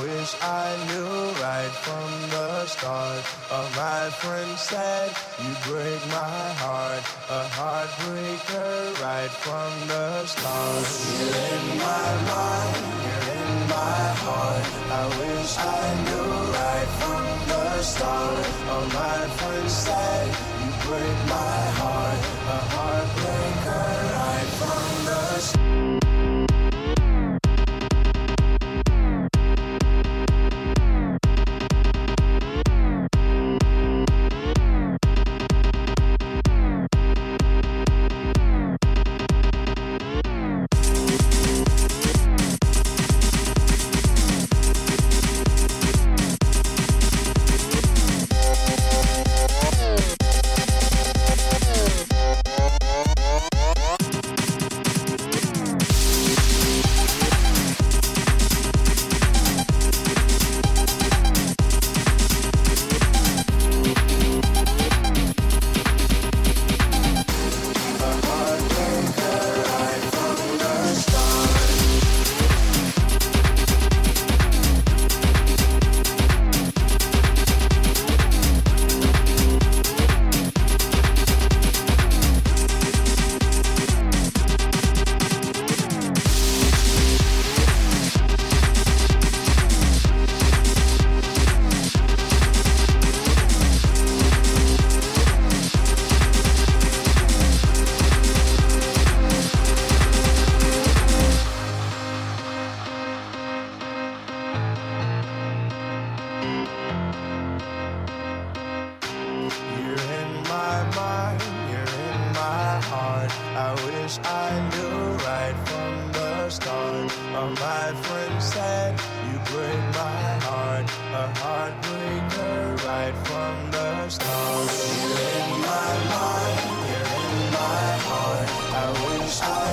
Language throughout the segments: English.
wish I knew right from the start. Uh, my friend said you break my heart, a heartbreaker right from the start. You're in my mind, you're in my heart. I wish I knew right from the start. Uh, my friend said you break my heart, a heartbreaker heart. I wish I knew right from the start. Oh, my friend said you break my heart, a heartbreaker right from the start. You're in my mind, you're in my heart. I wish I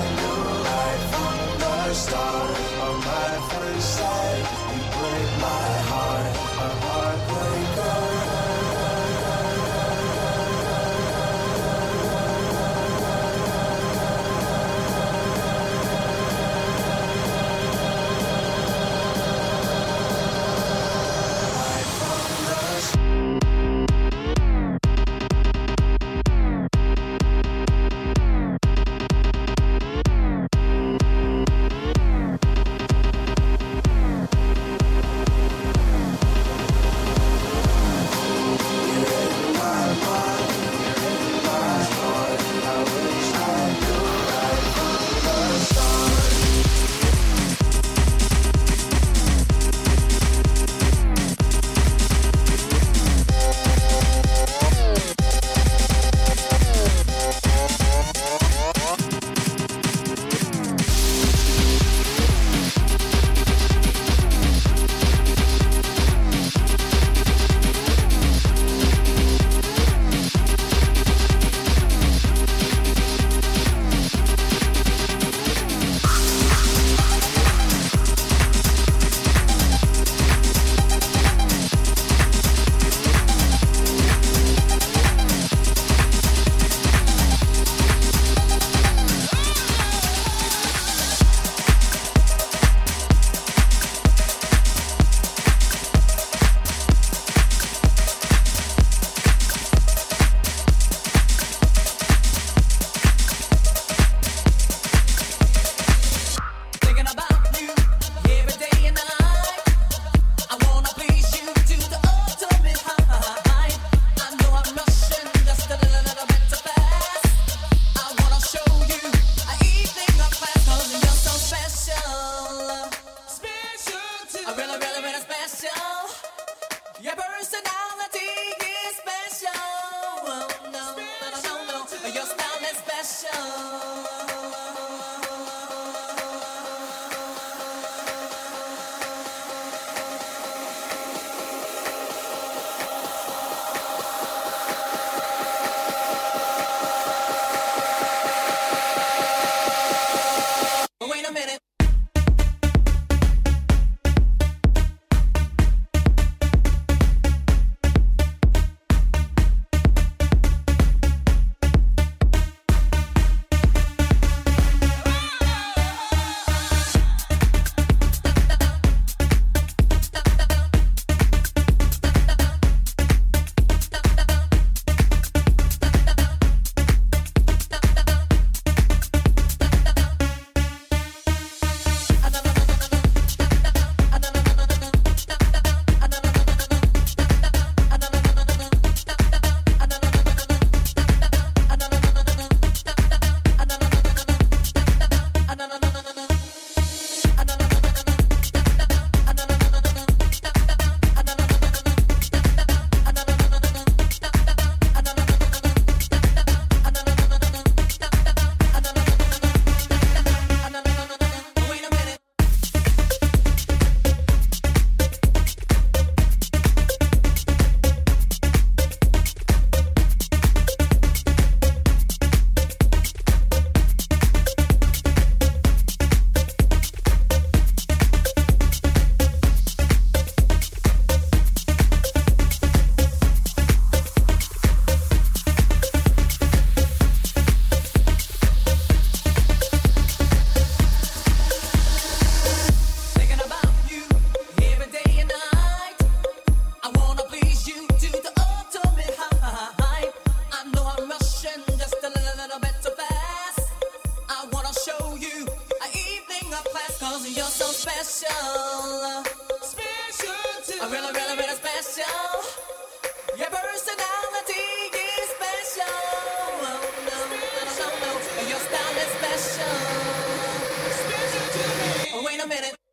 a minute.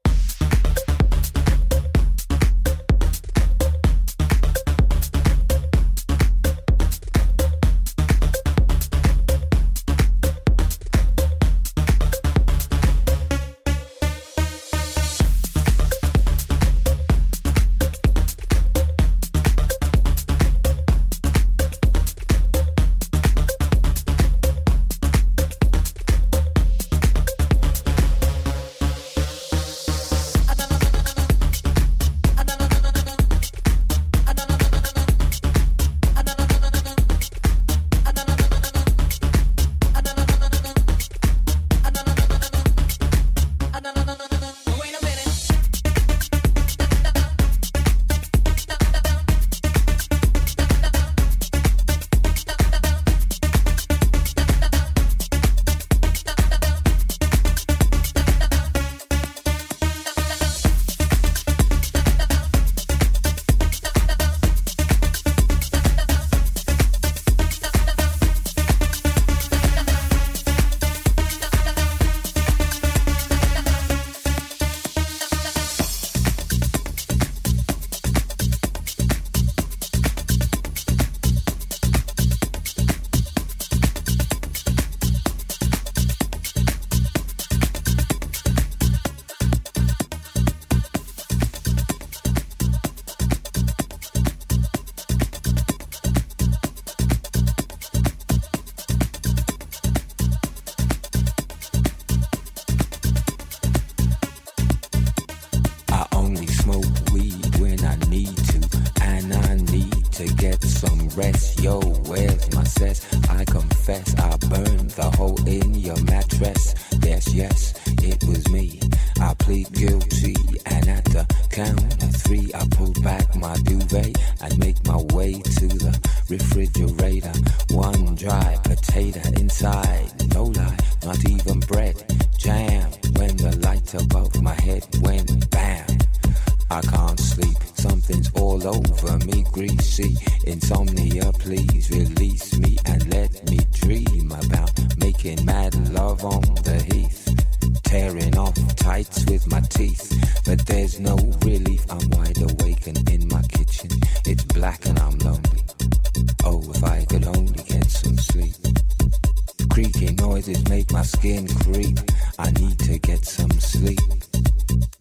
Yes, yes,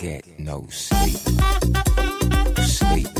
get no sleep. Sleep.